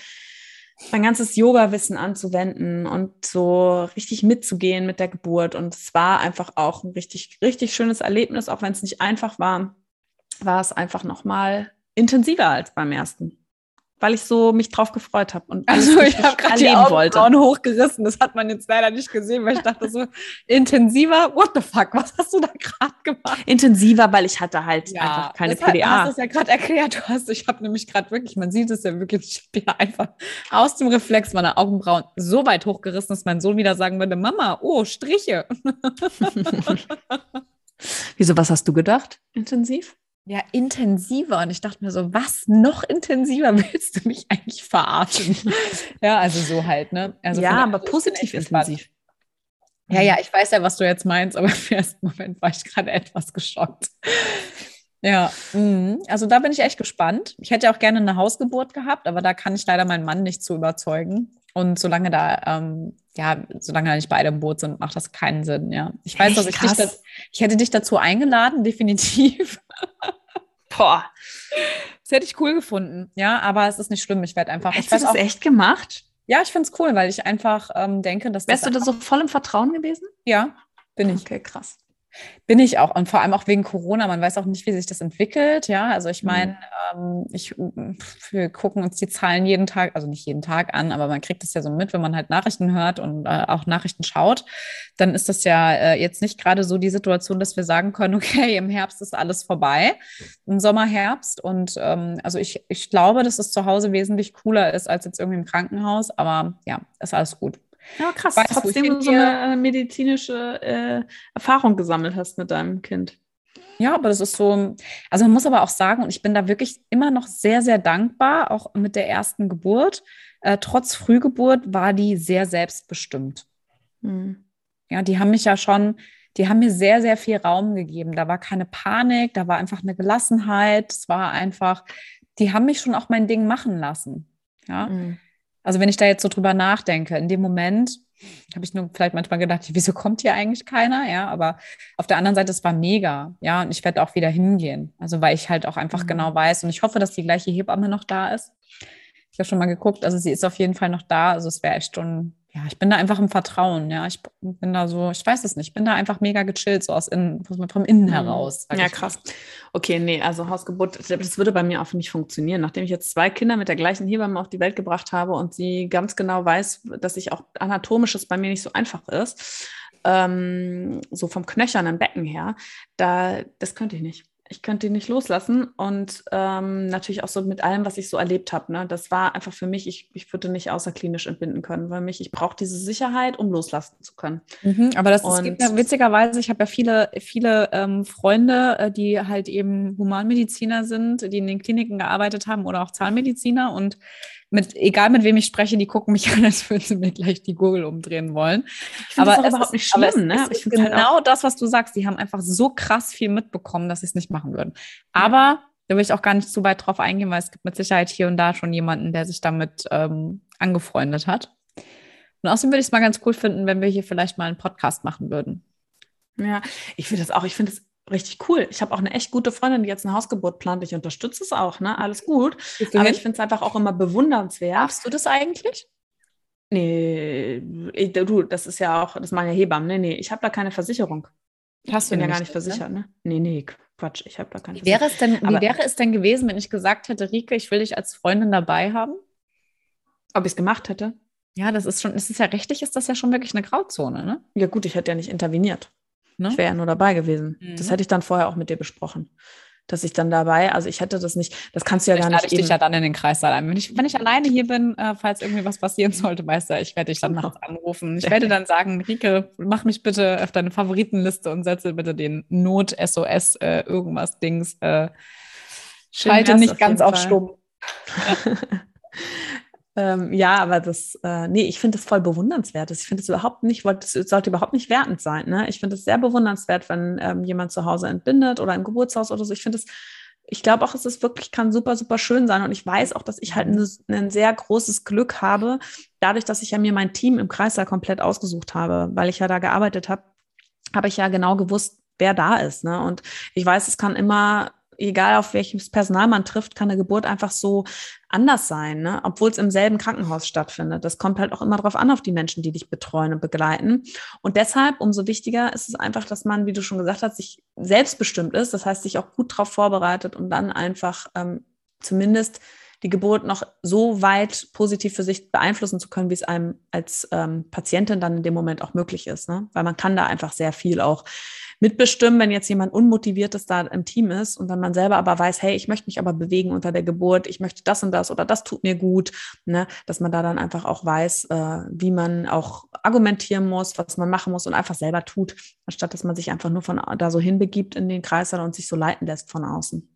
mein ganzes Yoga-Wissen anzuwenden und so richtig mitzugehen mit der Geburt. Und es war einfach auch ein richtig, richtig schönes Erlebnis, auch wenn es nicht einfach war, war es einfach nochmal intensiver als beim ersten. Weil ich so mich drauf gefreut habe und also ich habe gerade die Augenbrauen hochgerissen. Das hat man jetzt leider nicht gesehen, weil ich dachte so intensiver. What the fuck? Was hast du da gerade gemacht? Intensiver, weil ich hatte halt ja, einfach keine PDA. Du hast es ja gerade erklärt. Du hast, ich habe nämlich gerade wirklich, man sieht es ja wirklich, ich habe ja einfach aus dem Reflex meiner Augenbrauen so weit hochgerissen, dass mein Sohn wieder sagen würde, Mama, oh Striche. Wieso? Was hast du gedacht? Intensiv? Ja, intensiver. Und ich dachte mir so, was noch intensiver willst du mich eigentlich verarschen? ja, also so halt, ne? Also ja, aber positiv intensiv. Ja, ja, ich weiß ja, was du jetzt meinst, aber im ersten Moment war ich gerade etwas geschockt. Ja, mh. also da bin ich echt gespannt. Ich hätte auch gerne eine Hausgeburt gehabt, aber da kann ich leider meinen Mann nicht zu überzeugen. Und solange da, ähm, ja, solange da nicht beide im Boot sind, macht das keinen Sinn, ja. Ich weiß, dass ich dich, da, ich hätte dich dazu eingeladen, definitiv. Boah. Das hätte ich cool gefunden, ja, aber es ist nicht schlimm. Ich werde einfach. Hättest du das auch, echt gemacht? Ja, ich finde es cool, weil ich einfach ähm, denke, dass. Wärst das du da so voll im Vertrauen gewesen? Ja, bin ich. Okay, krass. Bin ich auch. Und vor allem auch wegen Corona. Man weiß auch nicht, wie sich das entwickelt. Ja, also ich meine, mhm. ähm, ich, wir gucken uns die Zahlen jeden Tag, also nicht jeden Tag an, aber man kriegt es ja so mit, wenn man halt Nachrichten hört und äh, auch Nachrichten schaut. Dann ist das ja äh, jetzt nicht gerade so die Situation, dass wir sagen können, okay, im Herbst ist alles vorbei, im Sommer, Herbst. Und ähm, also ich, ich glaube, dass es zu Hause wesentlich cooler ist als jetzt irgendwie im Krankenhaus. Aber ja, ist alles gut. Ja, krass. Weißt, Trotzdem du so eine äh, medizinische äh, Erfahrung gesammelt hast mit deinem Kind. Ja, aber das ist so, also man muss aber auch sagen, und ich bin da wirklich immer noch sehr, sehr dankbar, auch mit der ersten Geburt. Äh, trotz Frühgeburt war die sehr selbstbestimmt. Hm. Ja, die haben mich ja schon, die haben mir sehr, sehr viel Raum gegeben. Da war keine Panik, da war einfach eine Gelassenheit. Es war einfach, die haben mich schon auch mein Ding machen lassen. Ja. Hm. Also wenn ich da jetzt so drüber nachdenke, in dem Moment habe ich nur vielleicht manchmal gedacht, wieso kommt hier eigentlich keiner? Ja, aber auf der anderen Seite, es war mega. Ja, und ich werde auch wieder hingehen. Also weil ich halt auch einfach mhm. genau weiß und ich hoffe, dass die gleiche Hebamme noch da ist. Ich habe schon mal geguckt, also sie ist auf jeden Fall noch da. Also es wäre echt schon ja, ich bin da einfach im Vertrauen, ja. Ich bin da so, ich weiß es nicht, ich bin da einfach mega gechillt, so aus innen, vom Innen mhm. heraus. Ja, krass. Okay, nee, also Hausgeburt, das würde bei mir auch nicht funktionieren. Nachdem ich jetzt zwei Kinder mit der gleichen Hebamme auf die Welt gebracht habe und sie ganz genau weiß, dass ich auch anatomisches bei mir nicht so einfach ist, ähm, so vom knöchernen Becken her, da, das könnte ich nicht. Ich könnte ihn nicht loslassen und ähm, natürlich auch so mit allem, was ich so erlebt habe. Ne? Das war einfach für mich, ich, ich würde nicht außerklinisch entbinden können, weil mich, ich brauche diese Sicherheit, um loslassen zu können. Mhm, aber das ist, gibt ja witzigerweise, ich habe ja viele, viele ähm, Freunde, äh, die halt eben Humanmediziner sind, die in den Kliniken gearbeitet haben oder auch Zahnmediziner und mit, egal mit wem ich spreche, die gucken mich an, als würden sie mir gleich die Gurgel umdrehen wollen. Ich aber es überhaupt nicht schlimm, ne? Ich finde halt genau halt das, was du sagst. Die haben einfach so krass viel mitbekommen, dass sie es nicht machen würden. Aber da will ich auch gar nicht zu weit drauf eingehen, weil es gibt mit Sicherheit hier und da schon jemanden, der sich damit ähm, angefreundet hat. Und außerdem würde ich es mal ganz cool finden, wenn wir hier vielleicht mal einen Podcast machen würden. Ja, ich finde das auch. Ich finde es richtig cool. Ich habe auch eine echt gute Freundin, die jetzt eine Hausgeburt plant. Ich unterstütze es auch, ne? Alles gut. Aber hin? ich finde es einfach auch immer bewundernswert. Darfst du das eigentlich? Nee, ich, du, das ist ja auch, das machen ja Hebammen. Nee, nee, ich habe da keine Versicherung. Hast du bin ja gar nicht versichert, ne? Nee, nee, Quatsch, ich habe da keine wie wäre es denn, Wie wäre es denn gewesen, wenn ich gesagt hätte, Rike, ich will dich als Freundin dabei haben? Ob ich es gemacht hätte? Ja, das ist schon, es ist ja rechtlich, ist das ja schon wirklich eine Grauzone, ne? Ja, gut, ich hätte ja nicht interveniert. Ne? Ich wäre ja nur dabei gewesen. Mhm. Das hätte ich dann vorher auch mit dir besprochen. Dass ich dann dabei, also ich hätte das nicht, das kannst du ja Vielleicht gar nicht. Ich dich ja dann in den Kreissaal ein. Wenn ich, wenn ich alleine hier bin, äh, falls irgendwie was passieren sollte, du, ich werde dich dann nachts anrufen. Ich werde dann sagen, Rike, mach mich bitte auf deine Favoritenliste und setze bitte den Not-SOS äh, irgendwas Dings. Äh, schalte nicht ganz auf stumm. Ähm, ja, aber das, äh, nee, ich finde es voll bewundernswert. Ich finde es überhaupt nicht, es sollte überhaupt nicht wertend sein. Ne? Ich finde es sehr bewundernswert, wenn ähm, jemand zu Hause entbindet oder im Geburtshaus oder so. Ich finde es, ich glaube auch, es ist wirklich, kann super, super schön sein. Und ich weiß auch, dass ich halt mhm. ne, ein sehr großes Glück habe, dadurch, dass ich ja mir mein Team im Kreißsaal komplett ausgesucht habe, weil ich ja da gearbeitet habe, habe ich ja genau gewusst, wer da ist. Ne? Und ich weiß, es kann immer egal auf welches Personal man trifft, kann eine Geburt einfach so anders sein, ne? obwohl es im selben Krankenhaus stattfindet. Das kommt halt auch immer darauf an, auf die Menschen, die dich betreuen und begleiten. Und deshalb, umso wichtiger ist es einfach, dass man, wie du schon gesagt hast, sich selbstbestimmt ist. Das heißt, sich auch gut darauf vorbereitet und dann einfach ähm, zumindest die Geburt noch so weit positiv für sich beeinflussen zu können, wie es einem als ähm, Patientin dann in dem Moment auch möglich ist. Ne? Weil man kann da einfach sehr viel auch mitbestimmen, wenn jetzt jemand unmotiviertes da im Team ist und dann man selber aber weiß, hey, ich möchte mich aber bewegen unter der Geburt, ich möchte das und das oder das tut mir gut, ne? dass man da dann einfach auch weiß, äh, wie man auch argumentieren muss, was man machen muss und einfach selber tut, anstatt dass man sich einfach nur von da so hinbegibt in den Kreis und sich so leiten lässt von außen.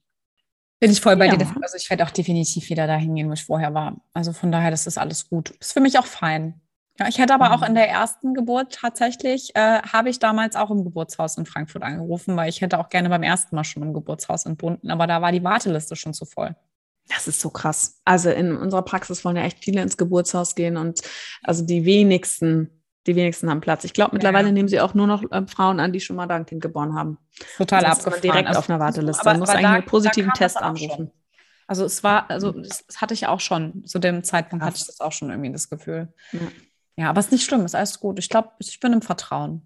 Bin ich voll bei ja. dir. Also ich werde auch definitiv wieder dahin gehen, wo ich vorher war. Also von daher, das ist alles gut. Ist für mich auch fein. Ja, ich hätte aber mhm. auch in der ersten Geburt tatsächlich, äh, habe ich damals auch im Geburtshaus in Frankfurt angerufen, weil ich hätte auch gerne beim ersten Mal schon im Geburtshaus entbunden, aber da war die Warteliste schon zu voll. Das ist so krass. Also in unserer Praxis wollen ja echt viele ins Geburtshaus gehen und also die wenigsten, die wenigsten haben Platz. Ich glaube, mittlerweile ja. nehmen sie auch nur noch äh, Frauen an, die schon mal da ein Kind geboren haben. Total abgefahren. direkt also, auf einer Warteliste. Aber, man muss aber eigentlich da, einen positiven Test anrufen. Also es war, also das hatte ich auch schon. Zu dem Zeitpunkt hatte ich das auch schon irgendwie das Gefühl. Ja. Ja, aber es ist nicht schlimm, ist alles gut. Ich glaube, ich bin im Vertrauen.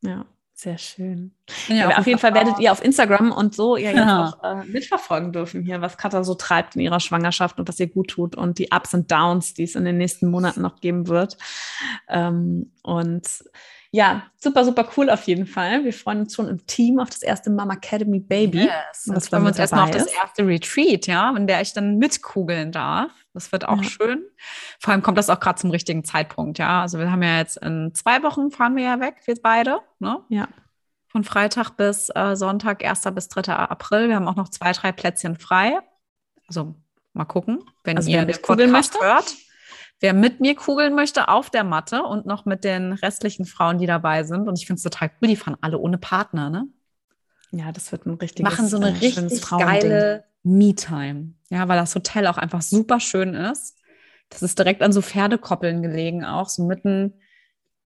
Ja, sehr schön. Ja, auf jeden Fall werdet ihr auf Instagram und so ja jetzt auch äh, mitverfolgen dürfen hier, was Katha so treibt in ihrer Schwangerschaft und was ihr gut tut und die Ups und Downs, die es in den nächsten Monaten noch geben wird. Ähm, und ja, super, super cool auf jeden Fall. Wir freuen uns schon im Team auf das erste Mama Academy Baby. Yes. Und freuen wir uns erstmal auf das erste Retreat, ja, in der ich dann mitkugeln darf. Das wird auch ja. schön. Vor allem kommt das auch gerade zum richtigen Zeitpunkt, ja. Also wir haben ja jetzt in zwei Wochen fahren wir ja weg, wir beide, ne? Ja. Von Freitag bis äh, Sonntag, 1. bis 3. April. Wir haben auch noch zwei, drei Plätzchen frei. Also mal gucken, wenn also ihr den Podcast hört wer mit mir kugeln möchte auf der Matte und noch mit den restlichen Frauen, die dabei sind. Und ich finde es total cool, die fahren alle ohne Partner, ne? Ja, das wird ein richtiges Machen so eine äh, richtig geile Me-Time. Ja, weil das Hotel auch einfach super schön ist. Das ist direkt an so Pferdekoppeln gelegen, auch so mitten,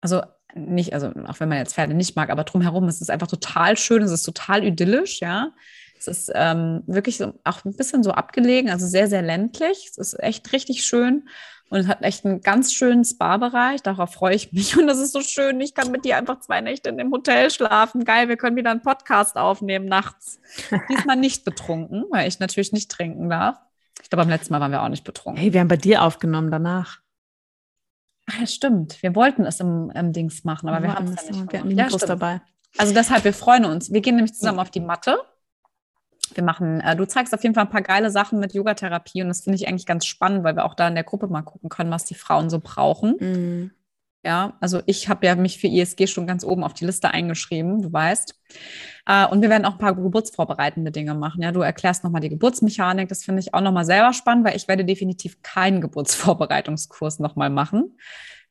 also nicht, also auch wenn man jetzt Pferde nicht mag, aber drumherum ist es einfach total schön, es ist total idyllisch, ja. Es ist ähm, wirklich so, auch ein bisschen so abgelegen, also sehr, sehr ländlich. Es ist echt richtig schön. Und es hat echt einen ganz schönen Spa-Bereich. Darauf freue ich mich. Und das ist so schön. Ich kann mit dir einfach zwei Nächte in dem Hotel schlafen. Geil, wir können wieder einen Podcast aufnehmen nachts. Diesmal nicht betrunken, weil ich natürlich nicht trinken darf. Ich glaube, beim letzten Mal waren wir auch nicht betrunken. Hey, wir haben bei dir aufgenommen danach. Ach ja, stimmt. Wir wollten es im, im Dings machen, aber wir, wir haben es ja nicht. Wir hatten Mikros ja, dabei. Also deshalb, wir freuen uns. Wir gehen nämlich zusammen auf die Matte. Wir machen, äh, du zeigst auf jeden Fall ein paar geile Sachen mit Yogatherapie und das finde ich eigentlich ganz spannend, weil wir auch da in der Gruppe mal gucken können, was die Frauen so brauchen. Mhm. Ja, also ich habe ja mich für ISG schon ganz oben auf die Liste eingeschrieben, du weißt. Äh, und wir werden auch ein paar geburtsvorbereitende Dinge machen. Ja, du erklärst nochmal die Geburtsmechanik. Das finde ich auch nochmal selber spannend, weil ich werde definitiv keinen Geburtsvorbereitungskurs nochmal machen.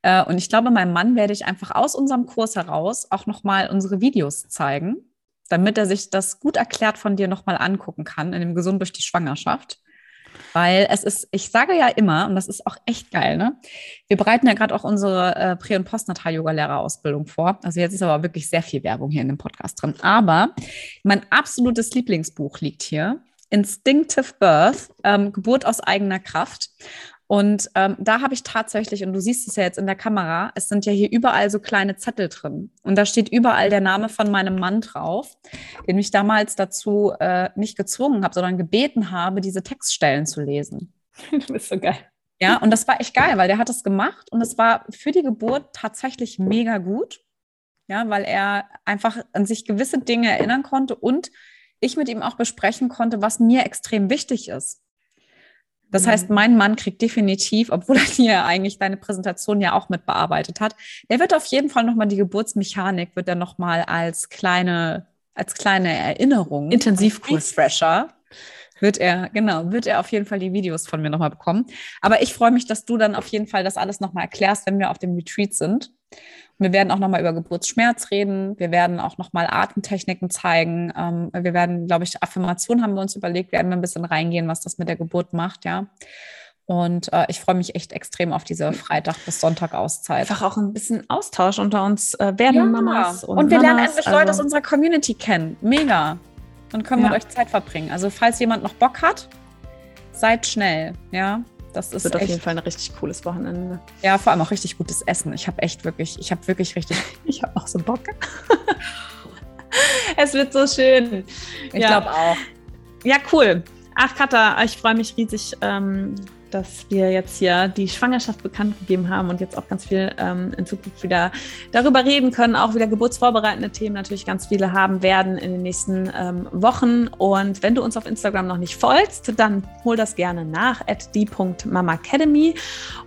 Äh, und ich glaube, meinem Mann werde ich einfach aus unserem Kurs heraus auch nochmal unsere Videos zeigen, damit er sich das gut erklärt von dir nochmal angucken kann in dem Gesund durch die Schwangerschaft. Weil es ist, ich sage ja immer, und das ist auch echt geil, ne? Wir bereiten ja gerade auch unsere äh, Prä- und Postnatal-Yoga-Lehrerausbildung vor. Also jetzt ist aber wirklich sehr viel Werbung hier in dem Podcast drin. Aber mein absolutes Lieblingsbuch liegt hier. Instinctive Birth, ähm, Geburt aus eigener Kraft. Und ähm, da habe ich tatsächlich, und du siehst es ja jetzt in der Kamera, es sind ja hier überall so kleine Zettel drin. Und da steht überall der Name von meinem Mann drauf, den ich damals dazu äh, nicht gezwungen habe, sondern gebeten habe, diese Textstellen zu lesen. Du bist so geil. Ja, und das war echt geil, weil der hat es gemacht und es war für die Geburt tatsächlich mega gut. Ja, weil er einfach an sich gewisse Dinge erinnern konnte und ich mit ihm auch besprechen konnte, was mir extrem wichtig ist. Das mhm. heißt, mein Mann kriegt definitiv, obwohl er hier eigentlich deine Präsentation ja auch mit bearbeitet hat, der wird auf jeden Fall nochmal die Geburtsmechanik, wird er nochmal als kleine, als kleine Erinnerung. Intensivkurs. Refresher. Wird er, genau, wird er auf jeden Fall die Videos von mir nochmal bekommen. Aber ich freue mich, dass du dann auf jeden Fall das alles nochmal erklärst, wenn wir auf dem Retreat sind. Wir werden auch nochmal über Geburtsschmerz reden. Wir werden auch nochmal Atemtechniken zeigen. Ähm, wir werden, glaube ich, Affirmationen haben wir uns überlegt, werden wir ein bisschen reingehen, was das mit der Geburt macht, ja. Und äh, ich freue mich echt extrem auf diese Freitag bis Sonntag Auszeit. Einfach auch ein bisschen Austausch unter uns äh, werden ja. Mamas. Und, und wir Mamas, lernen endlich also Leute aus unserer Community kennen. Mega. Und können ja. mit euch Zeit verbringen. Also falls jemand noch Bock hat, seid schnell, ja. Das ist wird echt, auf jeden Fall ein richtig cooles Wochenende. Ja, vor allem auch richtig gutes Essen. Ich habe echt wirklich, ich habe wirklich richtig, ich habe auch so Bock. es wird so schön. Ich ja. glaube auch. Ja, cool. Ach, Katha, ich freue mich riesig, ähm, dass wir jetzt hier die Schwangerschaft bekannt gegeben haben und jetzt auch ganz viel ähm, in Zukunft wieder darüber reden können, auch wieder geburtsvorbereitende Themen natürlich ganz viele haben werden in den nächsten ähm, Wochen. Und wenn du uns auf Instagram noch nicht folgst, dann hol das gerne nach at die.mamacademy.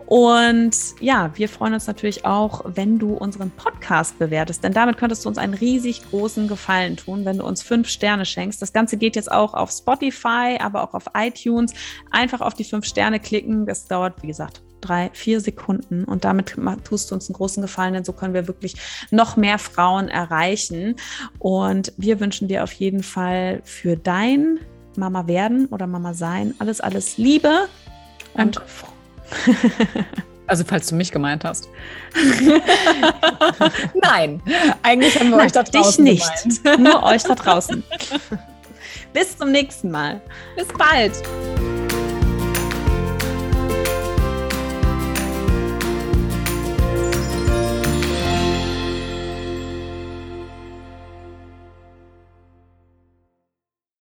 Und ja, wir freuen uns natürlich auch, wenn du unseren Podcast bewertest, denn damit könntest du uns einen riesig großen Gefallen tun, wenn du uns fünf Sterne schenkst. Das Ganze geht jetzt auch auf Spotify, aber auch auf iTunes. Einfach auf die fünf Sterne klicken. Das dauert, wie gesagt, drei, vier Sekunden und damit tust du uns einen großen Gefallen, denn so können wir wirklich noch mehr Frauen erreichen. Und wir wünschen dir auf jeden Fall für dein Mama werden oder Mama sein alles, alles Liebe und, und Also falls du mich gemeint hast. Nein, eigentlich haben wir Nein, euch da draußen dich nicht, gemeint. nur euch da draußen. Bis zum nächsten Mal. Bis bald.